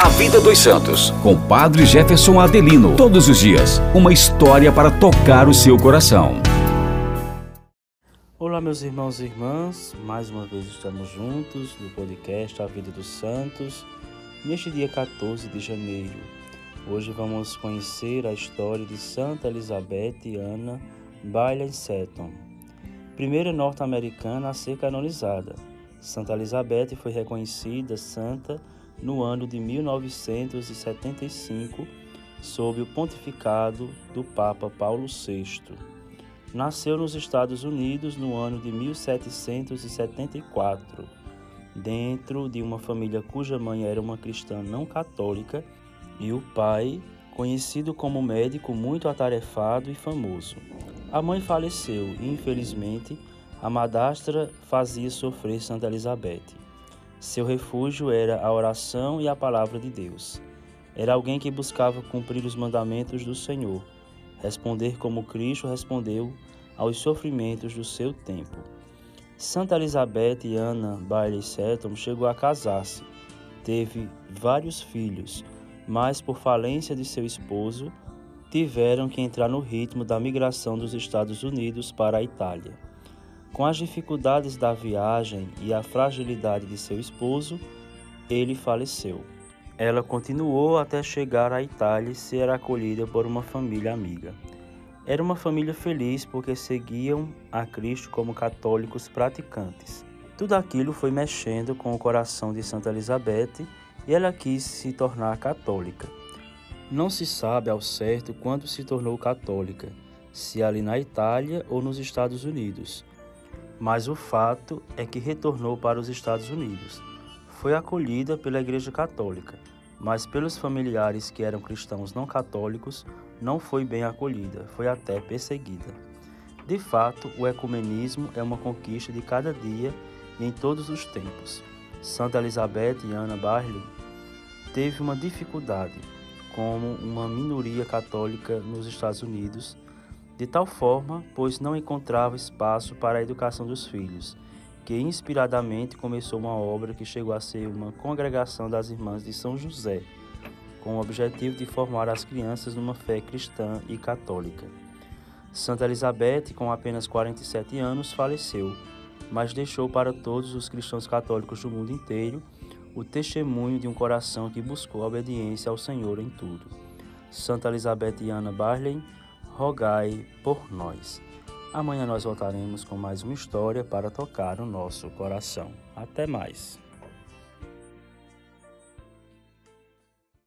A Vida dos Santos, com Padre Jefferson Adelino. Todos os dias, uma história para tocar o seu coração. Olá, meus irmãos e irmãs, mais uma vez estamos juntos no podcast A Vida dos Santos, neste dia 14 de janeiro. Hoje vamos conhecer a história de Santa Elizabeth Ana Bailey Seton, primeira norte-americana a ser canonizada. Santa Elizabeth foi reconhecida santa no ano de 1975, sob o pontificado do Papa Paulo VI. Nasceu nos Estados Unidos no ano de 1774, dentro de uma família cuja mãe era uma cristã não católica e o pai, conhecido como médico muito atarefado e famoso. A mãe faleceu e, infelizmente, a madrastra fazia sofrer Santa Elizabeth. Seu refúgio era a oração e a palavra de Deus. Era alguém que buscava cumprir os mandamentos do Senhor, responder como Cristo respondeu aos sofrimentos do seu tempo. Santa Elizabeth e Ana Bailey Seton chegou a casar-se. Teve vários filhos, mas por falência de seu esposo, tiveram que entrar no ritmo da migração dos Estados Unidos para a Itália. Com as dificuldades da viagem e a fragilidade de seu esposo, ele faleceu. Ela continuou até chegar à Itália e ser acolhida por uma família amiga. Era uma família feliz porque seguiam a Cristo como católicos praticantes. Tudo aquilo foi mexendo com o coração de Santa Elizabeth e ela quis se tornar católica. Não se sabe ao certo quando se tornou católica, se ali na Itália ou nos Estados Unidos mas o fato é que retornou para os Estados Unidos. Foi acolhida pela Igreja Católica, mas pelos familiares que eram cristãos não católicos, não foi bem acolhida, foi até perseguida. De fato, o ecumenismo é uma conquista de cada dia e em todos os tempos. Santa Elizabeth e Ana Barley teve uma dificuldade como uma minoria católica nos Estados Unidos de tal forma, pois não encontrava espaço para a educação dos filhos, que inspiradamente começou uma obra que chegou a ser uma congregação das Irmãs de São José, com o objetivo de formar as crianças numa fé cristã e católica. Santa Elizabeth, com apenas 47 anos, faleceu, mas deixou para todos os cristãos católicos do mundo inteiro o testemunho de um coração que buscou a obediência ao Senhor em tudo. Santa Elizabeth e Ana Barley rogai por nós. Amanhã nós voltaremos com mais uma história para tocar o nosso coração. Até mais.